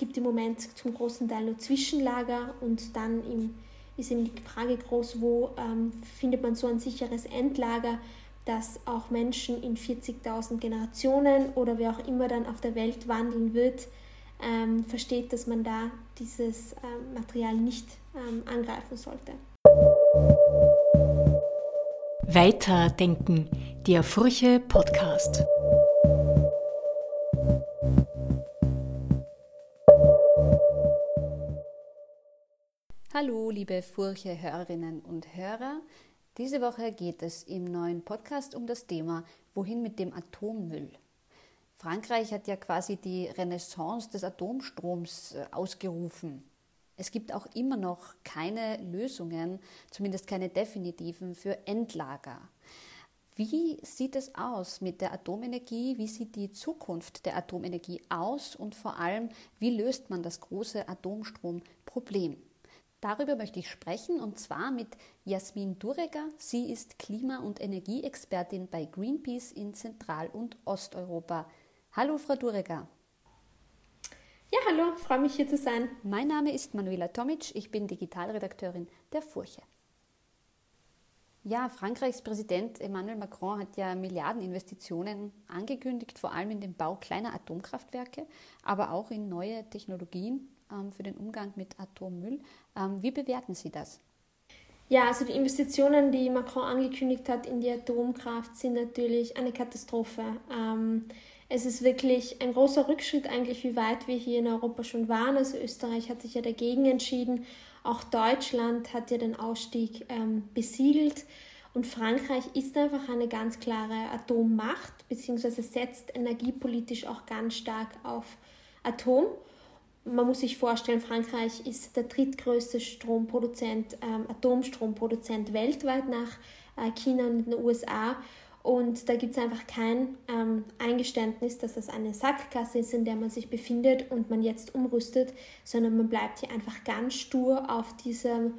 gibt im Moment zum großen Teil nur Zwischenlager und dann im, ist eben die Frage groß, wo ähm, findet man so ein sicheres Endlager, dass auch Menschen in 40.000 Generationen oder wer auch immer dann auf der Welt wandeln wird, ähm, versteht, dass man da dieses ähm, Material nicht ähm, angreifen sollte. Weiterdenken, der Furche Podcast. Hallo, liebe Furche-Hörerinnen und Hörer. Diese Woche geht es im neuen Podcast um das Thema Wohin mit dem Atommüll? Frankreich hat ja quasi die Renaissance des Atomstroms äh, ausgerufen. Es gibt auch immer noch keine Lösungen, zumindest keine definitiven, für Endlager. Wie sieht es aus mit der Atomenergie? Wie sieht die Zukunft der Atomenergie aus? Und vor allem, wie löst man das große Atomstromproblem? Darüber möchte ich sprechen und zwar mit Jasmin Dureger. Sie ist Klima- und Energieexpertin bei Greenpeace in Zentral- und Osteuropa. Hallo, Frau Dureger. Ja, hallo, freue mich hier zu sein. Mein Name ist Manuela Tomic, ich bin Digitalredakteurin der Furche. Ja, Frankreichs Präsident Emmanuel Macron hat ja Milliardeninvestitionen angekündigt, vor allem in den Bau kleiner Atomkraftwerke, aber auch in neue Technologien ähm, für den Umgang mit Atommüll. Ähm, wie bewerten Sie das? Ja, also die Investitionen, die Macron angekündigt hat in die Atomkraft, sind natürlich eine Katastrophe. Ähm, es ist wirklich ein großer Rückschritt eigentlich, wie weit wir hier in Europa schon waren. Also Österreich hat sich ja dagegen entschieden. Auch Deutschland hat ja den Ausstieg ähm, besiegelt. Und Frankreich ist einfach eine ganz klare Atommacht, beziehungsweise setzt energiepolitisch auch ganz stark auf Atom man muss sich vorstellen, Frankreich ist der drittgrößte Stromproduzent, ähm, Atomstromproduzent weltweit nach äh, China und den USA. Und da gibt es einfach kein ähm, Eingeständnis, dass das eine Sackgasse ist, in der man sich befindet und man jetzt umrüstet, sondern man bleibt hier einfach ganz stur auf diese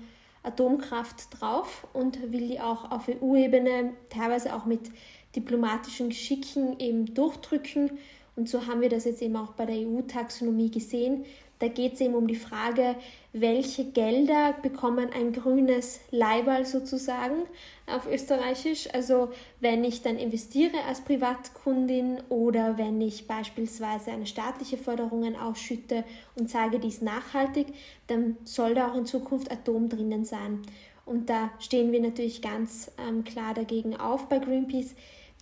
Atomkraft drauf und will die auch auf EU-Ebene, teilweise auch mit diplomatischen Geschicken eben durchdrücken und so haben wir das jetzt eben auch bei der EU-Taxonomie gesehen. Da geht es eben um die Frage, welche Gelder bekommen ein grünes Leiberl sozusagen auf Österreichisch. Also wenn ich dann investiere als Privatkundin oder wenn ich beispielsweise eine staatliche Förderung ausschütte und sage, die ist nachhaltig, dann soll da auch in Zukunft Atom drinnen sein. Und da stehen wir natürlich ganz ähm, klar dagegen auf bei Greenpeace.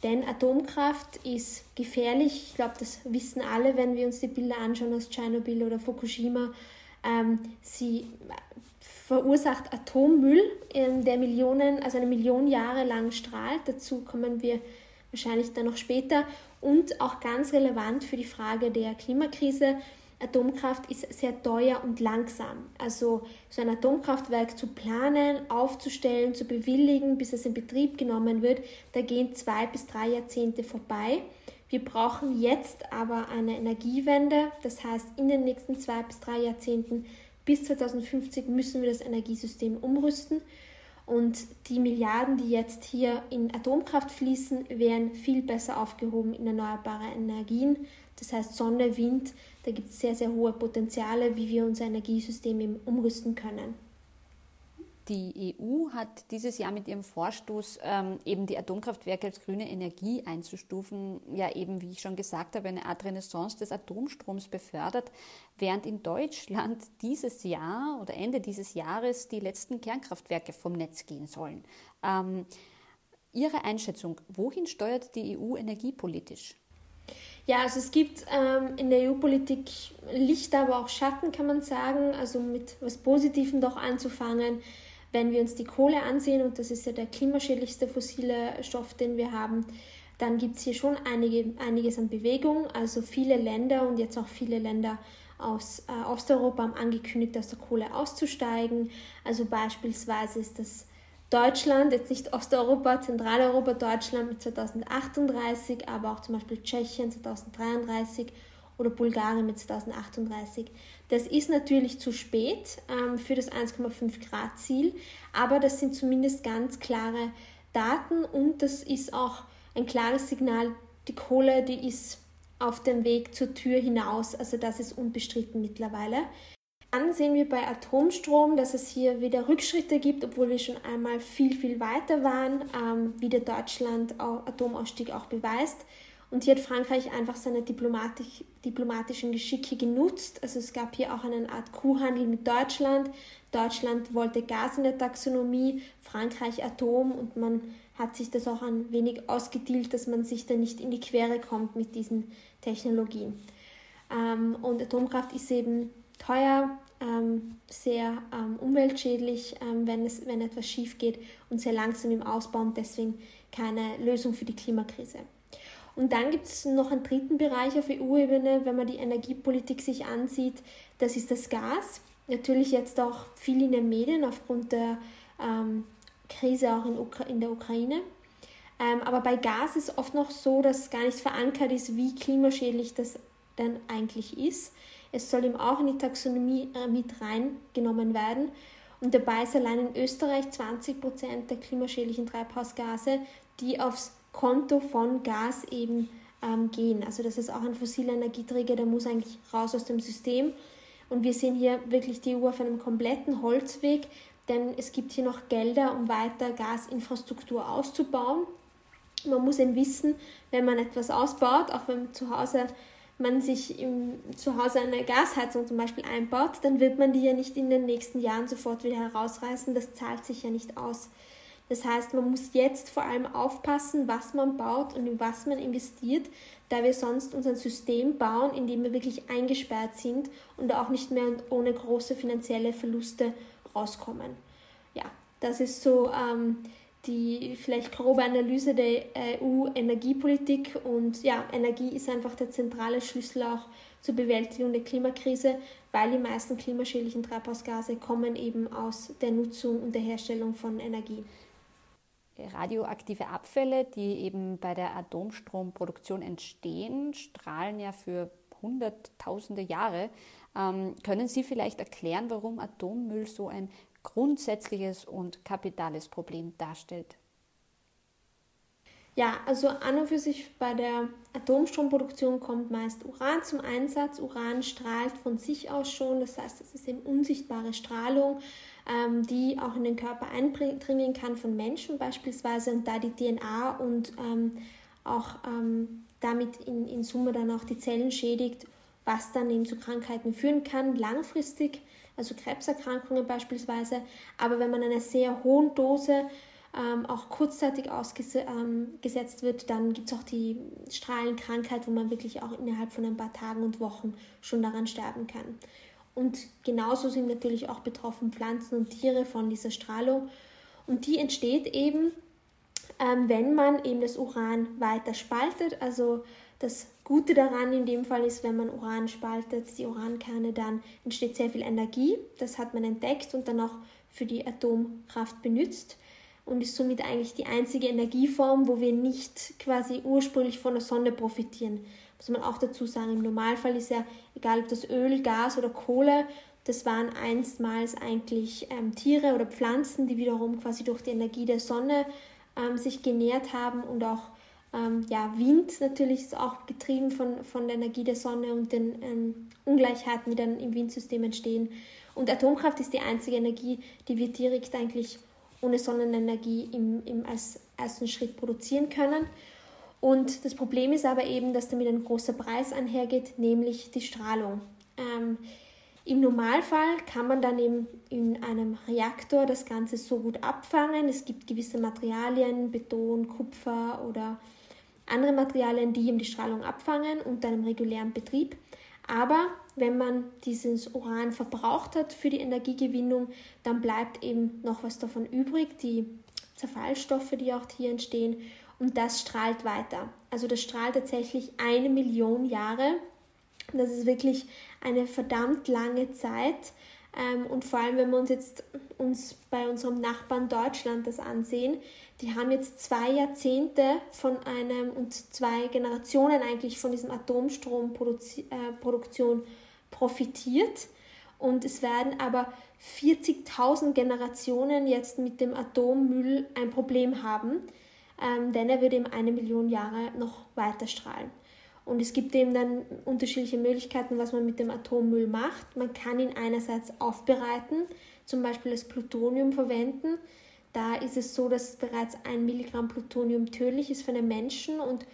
Denn Atomkraft ist gefährlich. Ich glaube, das wissen alle, wenn wir uns die Bilder anschauen aus Tschernobyl oder Fukushima. Ähm, sie verursacht Atommüll, ähm, der Millionen, also eine Million Jahre lang strahlt. Dazu kommen wir wahrscheinlich dann noch später. Und auch ganz relevant für die Frage der Klimakrise. Atomkraft ist sehr teuer und langsam. Also so ein Atomkraftwerk zu planen, aufzustellen, zu bewilligen, bis es in Betrieb genommen wird, da gehen zwei bis drei Jahrzehnte vorbei. Wir brauchen jetzt aber eine Energiewende. Das heißt, in den nächsten zwei bis drei Jahrzehnten bis 2050 müssen wir das Energiesystem umrüsten. Und die Milliarden, die jetzt hier in Atomkraft fließen, wären viel besser aufgehoben in erneuerbare Energien. Das heißt Sonne, Wind, da gibt es sehr, sehr hohe Potenziale, wie wir unser Energiesystem umrüsten können. Die EU hat dieses Jahr mit ihrem Vorstoß, ähm, eben die Atomkraftwerke als grüne Energie einzustufen, ja eben, wie ich schon gesagt habe, eine Art Renaissance des Atomstroms befördert, während in Deutschland dieses Jahr oder Ende dieses Jahres die letzten Kernkraftwerke vom Netz gehen sollen. Ähm, Ihre Einschätzung, wohin steuert die EU energiepolitisch? Ja, also es gibt ähm, in der EU-Politik Licht, aber auch Schatten, kann man sagen. Also mit was Positivem doch anzufangen, wenn wir uns die Kohle ansehen, und das ist ja der klimaschädlichste fossile Stoff, den wir haben, dann gibt es hier schon einige, einiges an Bewegung. Also viele Länder und jetzt auch viele Länder aus äh, Osteuropa haben angekündigt, aus der Kohle auszusteigen. Also beispielsweise ist das Deutschland, jetzt nicht Osteuropa, Zentraleuropa, Deutschland mit 2038, aber auch zum Beispiel Tschechien 2033 oder Bulgarien mit 2038. Das ist natürlich zu spät ähm, für das 1,5 Grad Ziel, aber das sind zumindest ganz klare Daten und das ist auch ein klares Signal, die Kohle, die ist auf dem Weg zur Tür hinaus. Also das ist unbestritten mittlerweile. Dann sehen wir bei Atomstrom, dass es hier wieder Rückschritte gibt, obwohl wir schon einmal viel, viel weiter waren, ähm, wie der Deutschland Atomausstieg auch beweist. Und hier hat Frankreich einfach seine diplomatisch, diplomatischen Geschicke genutzt. Also es gab hier auch eine Art Kuhhandel mit Deutschland. Deutschland wollte Gas in der Taxonomie, Frankreich Atom und man hat sich das auch ein wenig ausgedealt, dass man sich da nicht in die Quere kommt mit diesen Technologien. Ähm, und Atomkraft ist eben teuer, ähm, sehr ähm, umweltschädlich, ähm, wenn, es, wenn etwas schief geht und sehr langsam im Ausbau und deswegen keine Lösung für die Klimakrise. Und dann gibt es noch einen dritten Bereich auf EU-Ebene, wenn man die Energiepolitik sich ansieht, das ist das Gas. Natürlich jetzt auch viel in den Medien aufgrund der ähm, Krise auch in, Ukra in der Ukraine. Ähm, aber bei Gas ist oft noch so, dass gar nicht verankert ist, wie klimaschädlich das denn eigentlich ist. Es soll eben auch in die Taxonomie äh, mit reingenommen werden. Und dabei ist allein in Österreich 20 Prozent der klimaschädlichen Treibhausgase, die aufs Konto von Gas eben ähm, gehen. Also das ist auch ein fossiler Energieträger, der muss eigentlich raus aus dem System. Und wir sehen hier wirklich die EU auf einem kompletten Holzweg, denn es gibt hier noch Gelder, um weiter Gasinfrastruktur auszubauen. Man muss eben wissen, wenn man etwas ausbaut, auch wenn zu Hause man sich im, zu Hause eine Gasheizung zum Beispiel einbaut, dann wird man die ja nicht in den nächsten Jahren sofort wieder herausreißen. Das zahlt sich ja nicht aus. Das heißt, man muss jetzt vor allem aufpassen, was man baut und in was man investiert, da wir sonst unser System bauen, in dem wir wirklich eingesperrt sind und auch nicht mehr ohne große finanzielle Verluste rauskommen. Ja, das ist so ähm, die vielleicht grobe Analyse der EU-Energiepolitik und ja, Energie ist einfach der zentrale Schlüssel auch zur Bewältigung der Klimakrise, weil die meisten klimaschädlichen Treibhausgase kommen eben aus der Nutzung und der Herstellung von Energie. Radioaktive Abfälle, die eben bei der Atomstromproduktion entstehen, strahlen ja für hunderttausende Jahre. Ähm, können Sie vielleicht erklären, warum Atommüll so ein grundsätzliches und kapitales Problem darstellt? Ja, also an und für sich bei der Atomstromproduktion kommt meist Uran zum Einsatz. Uran strahlt von sich aus schon, das heißt, es ist eben unsichtbare Strahlung, ähm, die auch in den Körper eindringen kann von Menschen beispielsweise und da die DNA und ähm, auch ähm, damit in, in Summe dann auch die Zellen schädigt, was dann eben zu Krankheiten führen kann, langfristig also Krebserkrankungen beispielsweise. Aber wenn man einer sehr hohen Dose ähm, auch kurzzeitig ausgesetzt ähm, wird, dann gibt es auch die Strahlenkrankheit, wo man wirklich auch innerhalb von ein paar Tagen und Wochen schon daran sterben kann. Und genauso sind natürlich auch betroffen Pflanzen und Tiere von dieser Strahlung. Und die entsteht eben, ähm, wenn man eben das Uran weiter spaltet, also das Gute daran in dem Fall ist, wenn man Uran spaltet, die Urankerne, dann entsteht sehr viel Energie. Das hat man entdeckt und dann auch für die Atomkraft benutzt und ist somit eigentlich die einzige Energieform, wo wir nicht quasi ursprünglich von der Sonne profitieren. Muss man auch dazu sagen, im Normalfall ist ja, egal ob das Öl, Gas oder Kohle, das waren einstmals eigentlich ähm, Tiere oder Pflanzen, die wiederum quasi durch die Energie der Sonne ähm, sich genährt haben und auch ähm, ja, Wind natürlich ist auch getrieben von, von der Energie der Sonne und den ähm, Ungleichheiten, die dann im Windsystem entstehen. Und Atomkraft ist die einzige Energie, die wir direkt eigentlich ohne Sonnenenergie im, im als ersten Schritt produzieren können. Und das Problem ist aber eben, dass damit ein großer Preis einhergeht, nämlich die Strahlung. Ähm, Im Normalfall kann man dann eben in einem Reaktor das Ganze so gut abfangen. Es gibt gewisse Materialien, Beton, Kupfer oder andere Materialien, die eben die Strahlung abfangen unter einem regulären Betrieb. Aber wenn man dieses Uran verbraucht hat für die Energiegewinnung, dann bleibt eben noch was davon übrig, die Zerfallstoffe, die auch hier entstehen, und das strahlt weiter. Also das strahlt tatsächlich eine Million Jahre. Das ist wirklich eine verdammt lange Zeit. Ähm, und vor allem, wenn wir uns jetzt uns bei unserem Nachbarn Deutschland das ansehen, die haben jetzt zwei Jahrzehnte von einem und zwei Generationen eigentlich von diesem Atomstromproduktion äh, profitiert. Und es werden aber 40.000 Generationen jetzt mit dem Atommüll ein Problem haben, ähm, denn er wird eben eine Million Jahre noch weiter strahlen. Und es gibt eben dann unterschiedliche Möglichkeiten, was man mit dem Atommüll macht. Man kann ihn einerseits aufbereiten, zum Beispiel als Plutonium verwenden. Da ist es so, dass bereits ein Milligramm Plutonium tödlich ist für einen Menschen und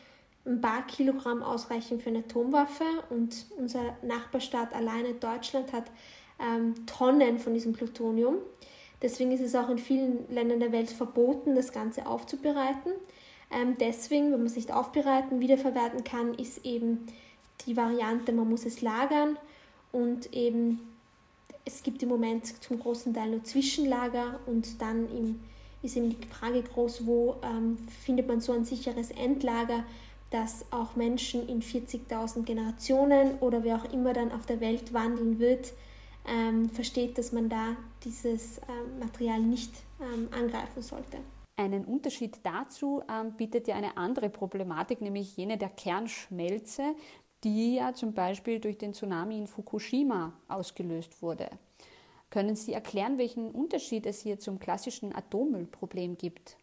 ein paar Kilogramm ausreichen für eine Atomwaffe. Und unser Nachbarstaat alleine, Deutschland, hat ähm, Tonnen von diesem Plutonium. Deswegen ist es auch in vielen Ländern der Welt verboten, das Ganze aufzubereiten. Ähm, deswegen, wenn man es nicht aufbereiten, wiederverwerten kann, ist eben die Variante, man muss es lagern und eben es gibt im Moment zum großen Teil nur Zwischenlager und dann im, ist eben die Frage groß, wo ähm, findet man so ein sicheres Endlager, dass auch Menschen in 40.000 Generationen oder wer auch immer dann auf der Welt wandeln wird, ähm, versteht, dass man da dieses ähm, Material nicht ähm, angreifen sollte. Einen Unterschied dazu ähm, bietet ja eine andere Problematik, nämlich jene der Kernschmelze, die ja zum Beispiel durch den Tsunami in Fukushima ausgelöst wurde. Können Sie erklären, welchen Unterschied es hier zum klassischen Atommüllproblem gibt?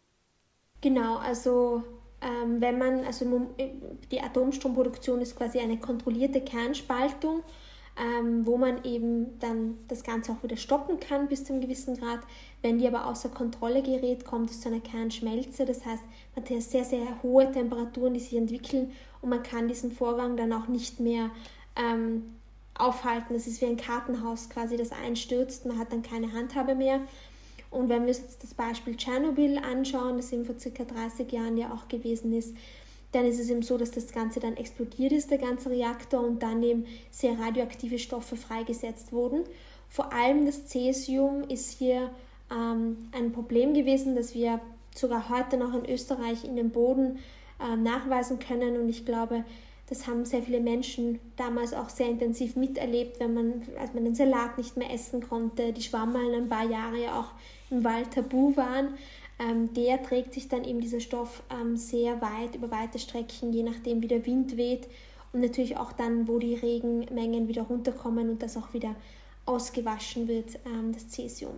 Genau, also ähm, wenn man, also die Atomstromproduktion ist quasi eine kontrollierte Kernspaltung ähm, wo man eben dann das Ganze auch wieder stoppen kann bis zu einem gewissen Grad. Wenn die aber außer Kontrolle gerät, kommt es zu einer Kernschmelze. Das heißt, man hat sehr, sehr hohe Temperaturen, die sich entwickeln und man kann diesen Vorgang dann auch nicht mehr ähm, aufhalten. Das ist wie ein Kartenhaus quasi, das einstürzt. Man hat dann keine Handhabe mehr. Und wenn wir uns jetzt das Beispiel Tschernobyl anschauen, das eben vor circa 30 Jahren ja auch gewesen ist, dann ist es eben so, dass das Ganze dann explodiert ist, der ganze Reaktor, und dann eben sehr radioaktive Stoffe freigesetzt wurden. Vor allem das Cäsium ist hier ähm, ein Problem gewesen, das wir sogar heute noch in Österreich in den Boden äh, nachweisen können. Und ich glaube, das haben sehr viele Menschen damals auch sehr intensiv miterlebt, wenn man, als man den Salat nicht mehr essen konnte, die Schwammeln ein paar Jahre ja auch im Wald tabu waren ähm, der trägt sich dann eben dieser Stoff ähm, sehr weit über weite Strecken, je nachdem wie der Wind weht und natürlich auch dann, wo die Regenmengen wieder runterkommen und das auch wieder ausgewaschen wird, ähm, das Cäsium.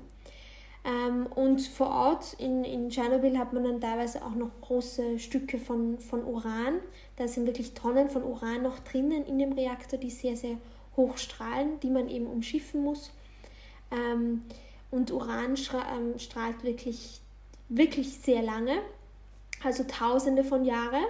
Ähm, und vor Ort in, in Tschernobyl hat man dann teilweise auch noch große Stücke von, von Uran. Da sind wirklich Tonnen von Uran noch drinnen in dem Reaktor, die sehr, sehr hoch strahlen, die man eben umschiffen muss. Ähm, und Uran ähm, strahlt wirklich wirklich sehr lange, also tausende von Jahren.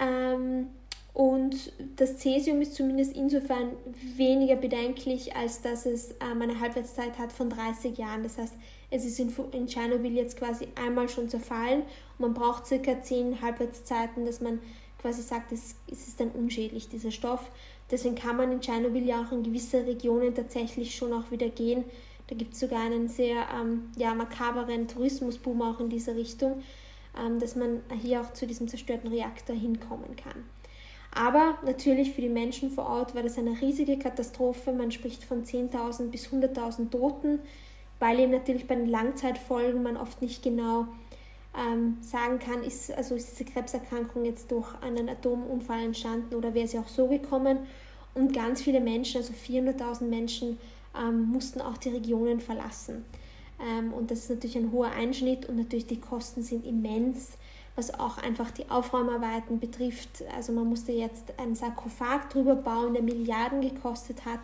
Ähm, und das Cäsium ist zumindest insofern weniger bedenklich, als dass es ähm, eine Halbwertszeit hat von 30 Jahren. Das heißt, es ist in, in Tschernobyl jetzt quasi einmal schon zerfallen man braucht circa 10 Halbwertszeiten, dass man quasi sagt, es, es ist dann unschädlich, dieser Stoff. Deswegen kann man in Tschernobyl ja auch in gewisse Regionen tatsächlich schon auch wieder gehen, da gibt es sogar einen sehr ähm, ja, makaberen Tourismusboom auch in dieser Richtung, ähm, dass man hier auch zu diesem zerstörten Reaktor hinkommen kann. Aber natürlich für die Menschen vor Ort war das eine riesige Katastrophe. Man spricht von 10.000 bis 100.000 Toten, weil eben natürlich bei den Langzeitfolgen man oft nicht genau ähm, sagen kann, ist, also ist diese Krebserkrankung jetzt durch einen Atomunfall entstanden oder wäre sie auch so gekommen. Und ganz viele Menschen, also 400.000 Menschen, ähm, mussten auch die Regionen verlassen. Ähm, und das ist natürlich ein hoher Einschnitt und natürlich die Kosten sind immens, was auch einfach die Aufräumarbeiten betrifft. Also man musste jetzt einen Sarkophag drüber bauen, der Milliarden gekostet hat,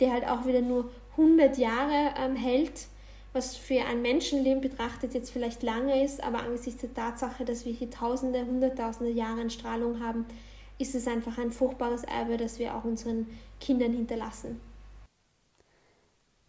der halt auch wieder nur 100 Jahre ähm, hält, was für ein Menschenleben betrachtet jetzt vielleicht lange ist, aber angesichts der Tatsache, dass wir hier Tausende, Hunderttausende Jahre in Strahlung haben, ist es einfach ein furchtbares Erbe, das wir auch unseren Kindern hinterlassen.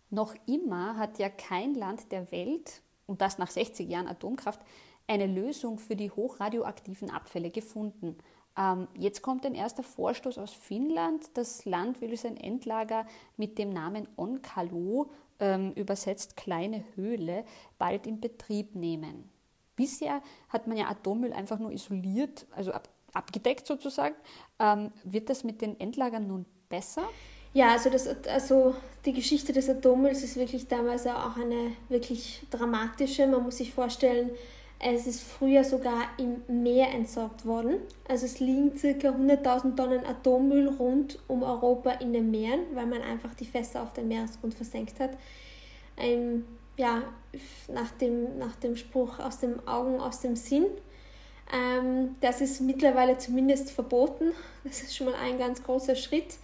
Noch immer hat ja kein Land der Welt, und das nach 60 Jahren Atomkraft, eine Lösung für die hochradioaktiven Abfälle gefunden. Ähm, jetzt kommt ein erster Vorstoß aus Finnland. Das Land will sein Endlager mit dem Namen Onkalo, ähm, übersetzt kleine Höhle, bald in Betrieb nehmen. Bisher hat man ja Atommüll einfach nur isoliert, also ab, abgedeckt sozusagen. Ähm, wird das mit den Endlagern nun besser? Ja, also, das, also die Geschichte des Atommülls ist wirklich damals auch eine wirklich dramatische. Man muss sich vorstellen, es ist früher sogar im Meer entsorgt worden. Also es liegen ca. 100.000 Tonnen Atommüll rund um Europa in den Meeren, weil man einfach die Fässer auf den Meeresgrund versenkt hat. Ähm, ja, nach dem, nach dem Spruch aus dem Augen, aus dem Sinn. Ähm, das ist mittlerweile zumindest verboten. Das ist schon mal ein ganz großer Schritt.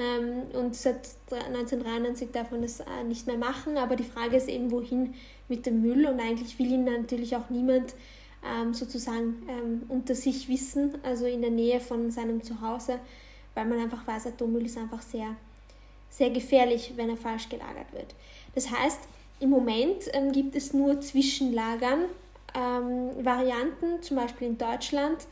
Ähm, und seit 1993 darf man das äh, nicht mehr machen. Aber die Frage ist eben, wohin mit dem Müll. Und eigentlich will ihn natürlich auch niemand ähm, sozusagen ähm, unter sich wissen, also in der Nähe von seinem Zuhause, weil man einfach weiß, Atommüll ist einfach sehr, sehr gefährlich, wenn er falsch gelagert wird. Das heißt, im Moment ähm, gibt es nur Zwischenlagern, ähm, Varianten, zum Beispiel in Deutschland.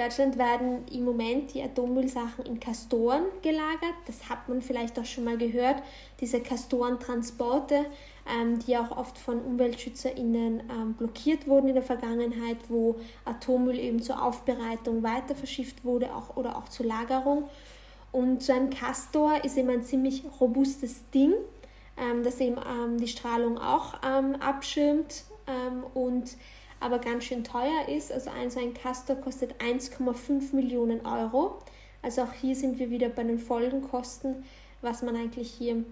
In Deutschland werden im Moment die Atommüllsachen in Kastoren gelagert. Das hat man vielleicht auch schon mal gehört. Diese Kastorentransporte, ähm, die auch oft von UmweltschützerInnen ähm, blockiert wurden in der Vergangenheit, wo Atommüll eben zur Aufbereitung weiter verschifft wurde auch, oder auch zur Lagerung. Und so ein Kastor ist eben ein ziemlich robustes Ding, ähm, das eben ähm, die Strahlung auch ähm, abschirmt ähm, und aber ganz schön teuer ist. Also ein so ein Castor kostet 1,5 Millionen Euro. Also auch hier sind wir wieder bei den Folgenkosten, was man eigentlich hier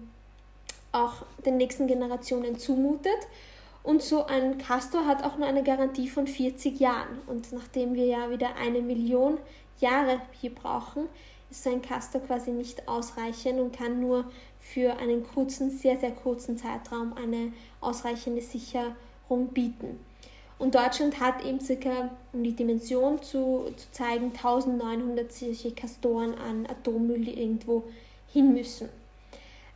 auch den nächsten Generationen zumutet. Und so ein Castor hat auch nur eine Garantie von 40 Jahren. Und nachdem wir ja wieder eine Million Jahre hier brauchen, ist so ein Castor quasi nicht ausreichend und kann nur für einen kurzen, sehr, sehr kurzen Zeitraum eine ausreichende Sicherung bieten. Und Deutschland hat eben circa, um die Dimension zu, zu zeigen, 1900 solche Kastoren an Atommüll, die irgendwo hin müssen.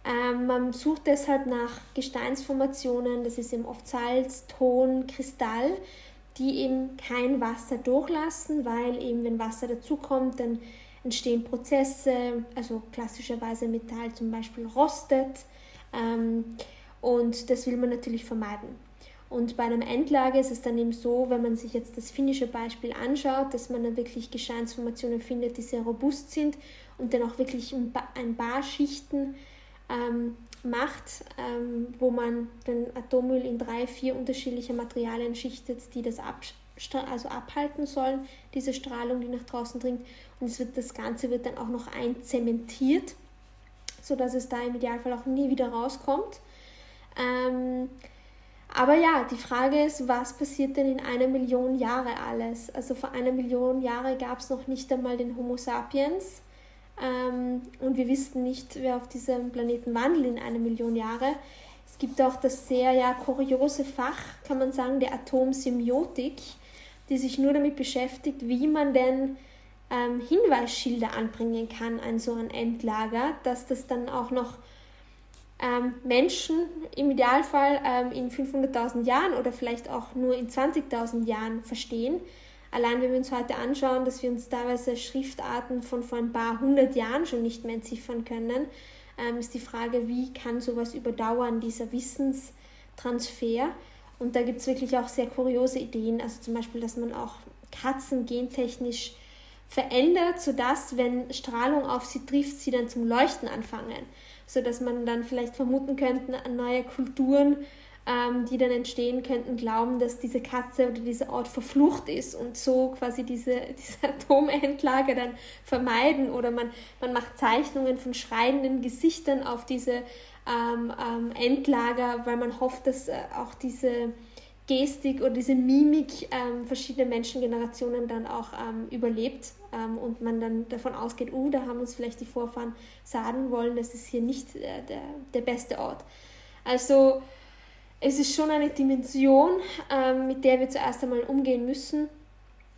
Ähm, man sucht deshalb nach Gesteinsformationen, das ist eben oft Salz, Ton, Kristall, die eben kein Wasser durchlassen, weil eben wenn Wasser dazukommt, dann entstehen Prozesse, also klassischerweise Metall zum Beispiel rostet ähm, und das will man natürlich vermeiden. Und bei einem Endlager ist es dann eben so, wenn man sich jetzt das finnische Beispiel anschaut, dass man dann wirklich Gesteinsformationen findet, die sehr robust sind und dann auch wirklich ein paar Schichten ähm, macht, ähm, wo man den Atommüll in drei, vier unterschiedliche Materialien schichtet, die das also abhalten sollen, diese Strahlung, die nach draußen dringt. Und es wird, das Ganze wird dann auch noch einzementiert, sodass es da im Idealfall auch nie wieder rauskommt. Ähm, aber ja, die Frage ist, was passiert denn in einer Million Jahre alles? Also vor einer Million Jahre gab es noch nicht einmal den Homo sapiens ähm, und wir wissen nicht, wer auf diesem Planeten wandelt in einer Million Jahre. Es gibt auch das sehr ja, kuriose Fach, kann man sagen, der Atomsemiotik, die sich nur damit beschäftigt, wie man denn ähm, Hinweisschilder anbringen kann an so ein Endlager, dass das dann auch noch ähm, Menschen im Idealfall ähm, in 500.000 Jahren oder vielleicht auch nur in 20.000 Jahren verstehen. Allein wenn wir uns heute anschauen, dass wir uns teilweise Schriftarten von vor ein paar hundert Jahren schon nicht mehr entziffern können, ähm, ist die Frage, wie kann sowas überdauern, dieser Wissenstransfer. Und da gibt es wirklich auch sehr kuriose Ideen, also zum Beispiel, dass man auch Katzen gentechnisch verändert, sodass, wenn Strahlung auf sie trifft, sie dann zum Leuchten anfangen. Sodass man dann vielleicht vermuten könnte, neue Kulturen, ähm, die dann entstehen könnten, glauben, dass diese Katze oder dieser Ort verflucht ist und so quasi diese, diese Atomendlager dann vermeiden. Oder man, man macht Zeichnungen von schreienden Gesichtern auf diese ähm, ähm, Endlager, weil man hofft, dass äh, auch diese Gestik oder diese Mimik ähm, verschiedene Menschengenerationen dann auch ähm, überlebt ähm, und man dann davon ausgeht, uh, da haben uns vielleicht die Vorfahren sagen wollen, das ist hier nicht äh, der, der beste Ort. Also es ist schon eine Dimension, ähm, mit der wir zuerst einmal umgehen müssen.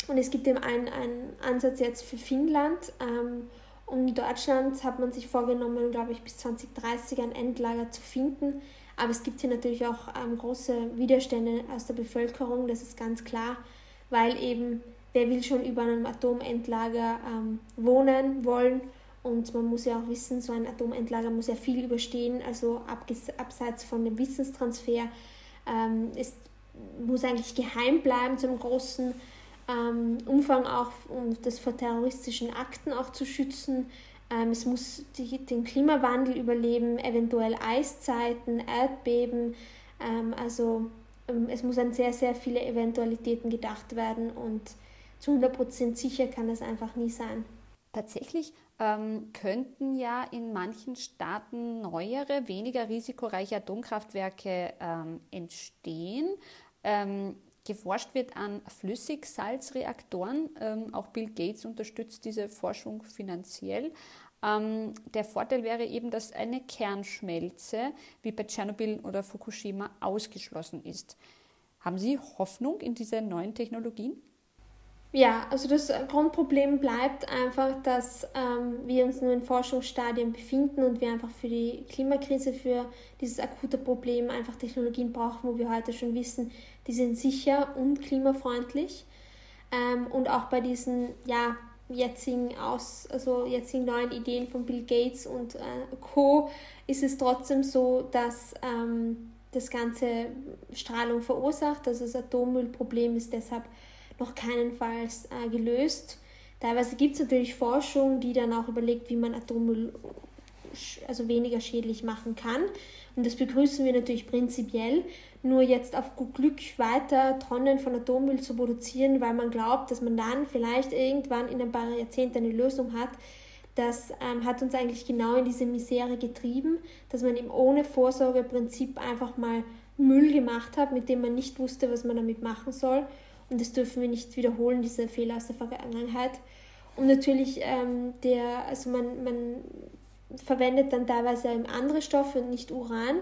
Und es gibt eben einen, einen Ansatz jetzt für Finnland. Ähm, und in Deutschland hat man sich vorgenommen, glaube ich, bis 2030 ein Endlager zu finden. Aber es gibt hier natürlich auch ähm, große Widerstände aus der Bevölkerung, das ist ganz klar, weil eben wer will schon über einem Atomendlager ähm, wohnen wollen und man muss ja auch wissen, so ein Atomendlager muss ja viel überstehen, also abseits von dem Wissenstransfer. Ähm, es muss eigentlich geheim bleiben zum großen ähm, Umfang auch, um das vor terroristischen Akten auch zu schützen. Ähm, es muss die, den Klimawandel überleben, eventuell Eiszeiten, Erdbeben. Ähm, also ähm, es muss an sehr, sehr viele Eventualitäten gedacht werden und zu 100% sicher kann es einfach nie sein. Tatsächlich ähm, könnten ja in manchen Staaten neuere, weniger risikoreiche Atomkraftwerke ähm, entstehen. Ähm, geforscht wird an Flüssigsalzreaktoren. Ähm, auch Bill Gates unterstützt diese Forschung finanziell. Ähm, der Vorteil wäre eben, dass eine Kernschmelze wie bei Tschernobyl oder Fukushima ausgeschlossen ist. Haben Sie Hoffnung in diese neuen Technologien? Ja, also das Grundproblem bleibt einfach, dass ähm, wir uns nur in Forschungsstadien befinden und wir einfach für die Klimakrise, für dieses akute Problem einfach Technologien brauchen, wo wir heute schon wissen, die sind sicher und klimafreundlich. Ähm, und auch bei diesen ja, jetzigen, Aus, also jetzigen neuen Ideen von Bill Gates und äh, Co. ist es trotzdem so, dass ähm, das Ganze Strahlung verursacht. Also das Atommüllproblem ist deshalb noch keinenfalls äh, gelöst. Teilweise gibt es natürlich Forschung, die dann auch überlegt, wie man Atommüll also weniger schädlich machen kann. Und das begrüßen wir natürlich prinzipiell. Nur jetzt auf Glück weiter Tonnen von Atommüll zu produzieren, weil man glaubt, dass man dann vielleicht irgendwann in ein paar Jahrzehnten eine Lösung hat, das ähm, hat uns eigentlich genau in diese Misere getrieben, dass man eben ohne Vorsorgeprinzip einfach mal Müll gemacht hat, mit dem man nicht wusste, was man damit machen soll. Und das dürfen wir nicht wiederholen, diese Fehler aus der Vergangenheit. Und natürlich, ähm, der, also man, man verwendet dann teilweise andere Stoffe und nicht Uran,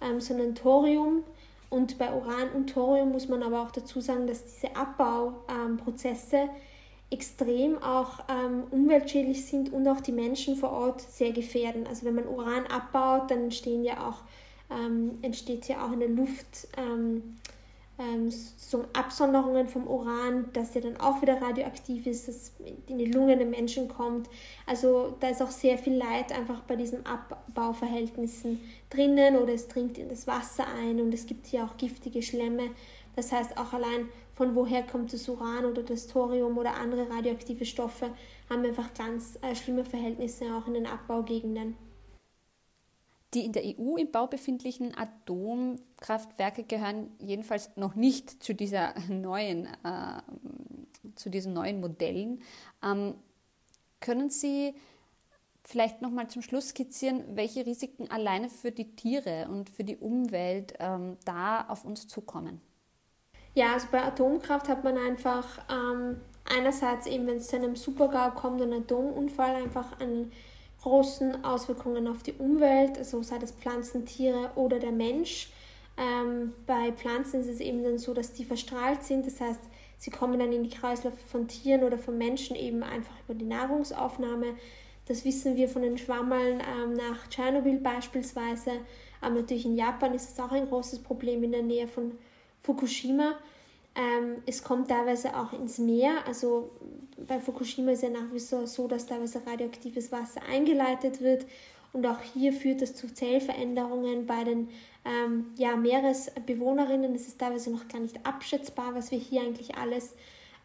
ähm, sondern Thorium. Und bei Uran und Thorium muss man aber auch dazu sagen, dass diese Abbauprozesse ähm, extrem auch ähm, umweltschädlich sind und auch die Menschen vor Ort sehr gefährden. Also wenn man Uran abbaut, dann entstehen ja auch, ähm, entsteht ja auch in der Luft ähm, so Absonderungen vom Uran, dass der dann auch wieder radioaktiv ist, dass in die Lungen der Menschen kommt. Also da ist auch sehr viel Leid einfach bei diesen Abbauverhältnissen drinnen oder es dringt in das Wasser ein und es gibt hier auch giftige Schlemme. Das heißt auch allein von woher kommt das Uran oder das Thorium oder andere radioaktive Stoffe, haben wir einfach ganz äh, schlimme Verhältnisse auch in den Abbaugegenden. Die in der EU im Bau befindlichen Atomkraftwerke gehören jedenfalls noch nicht zu dieser neuen, äh, zu diesen neuen Modellen. Ähm, können Sie vielleicht noch mal zum Schluss skizzieren, welche Risiken alleine für die Tiere und für die Umwelt ähm, da auf uns zukommen? Ja, also bei Atomkraft hat man einfach ähm, einerseits eben, wenn es zu einem Supergau kommt, ein Atomunfall, einfach einen großen Auswirkungen auf die Umwelt, also sei das Pflanzen, Tiere oder der Mensch. Ähm, bei Pflanzen ist es eben dann so, dass die verstrahlt sind, das heißt, sie kommen dann in die Kreisläufe von Tieren oder von Menschen eben einfach über die Nahrungsaufnahme. Das wissen wir von den Schwammeln ähm, nach Tschernobyl beispielsweise. Aber natürlich in Japan ist es auch ein großes Problem in der Nähe von Fukushima. Ähm, es kommt teilweise auch ins Meer. Also bei Fukushima ist ja nach wie vor so, dass teilweise radioaktives Wasser eingeleitet wird. Und auch hier führt das zu Zellveränderungen bei den ähm, ja, Meeresbewohnerinnen. Es ist teilweise noch gar nicht abschätzbar, was wir hier eigentlich alles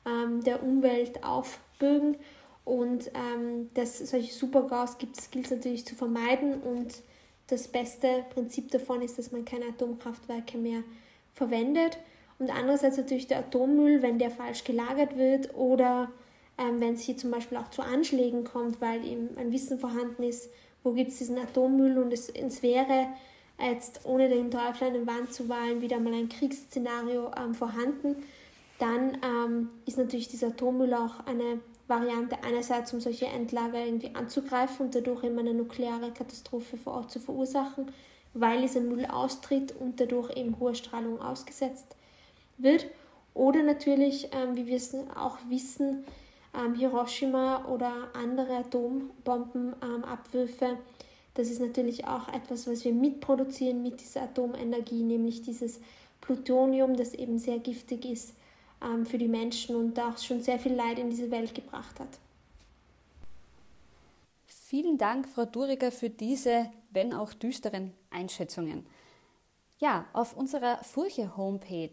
ähm, der Umwelt aufbürgen. Und ähm, dass solche Supergaus gibt, gilt es natürlich zu vermeiden. Und das beste Prinzip davon ist, dass man keine Atomkraftwerke mehr verwendet. Und andererseits natürlich der Atommüll, wenn der falsch gelagert wird oder ähm, wenn es hier zum Beispiel auch zu Anschlägen kommt, weil eben ein Wissen vorhanden ist, wo gibt es diesen Atommüll? Und es, es wäre jetzt ohne den Teufel an den Wand zu wahlen wieder mal ein Kriegsszenario ähm, vorhanden, dann ähm, ist natürlich dieser Atommüll auch eine Variante einerseits, um solche Endlager irgendwie anzugreifen und dadurch eben eine nukleare Katastrophe vor Ort zu verursachen weil dieser Müll austritt und dadurch eben hohe Strahlung ausgesetzt wird. Oder natürlich, ähm, wie wir es auch wissen, ähm, Hiroshima oder andere Atombombenabwürfe. Das ist natürlich auch etwas, was wir mitproduzieren mit dieser Atomenergie, nämlich dieses Plutonium, das eben sehr giftig ist ähm, für die Menschen und auch schon sehr viel Leid in diese Welt gebracht hat. Vielen Dank, Frau Duriger, für diese, wenn auch düsteren Einschätzungen. Ja, auf unserer Furche-Homepage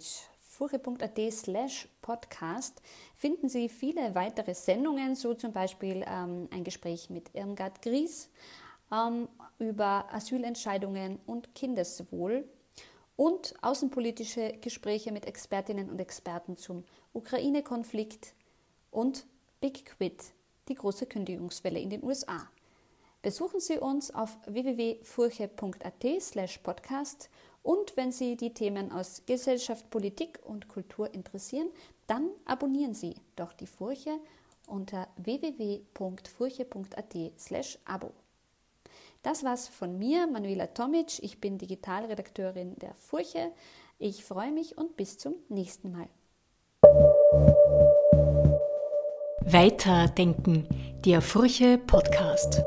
furche.at slash podcast finden Sie viele weitere Sendungen, so zum Beispiel ähm, ein Gespräch mit Irmgard Gries ähm, über Asylentscheidungen und Kindeswohl und außenpolitische Gespräche mit Expertinnen und Experten zum Ukraine-Konflikt und Big Quit, die große Kündigungswelle in den USA. Besuchen Sie uns auf www.furche.at slash podcast Und wenn Sie die Themen aus Gesellschaft, Politik und Kultur interessieren, dann abonnieren Sie doch die Furche unter www.furche.at/abo. Das war's von mir, Manuela Tomic. Ich bin Digitalredakteurin der Furche. Ich freue mich und bis zum nächsten Mal. Weiterdenken, der Furche Podcast.